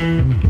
Yeah.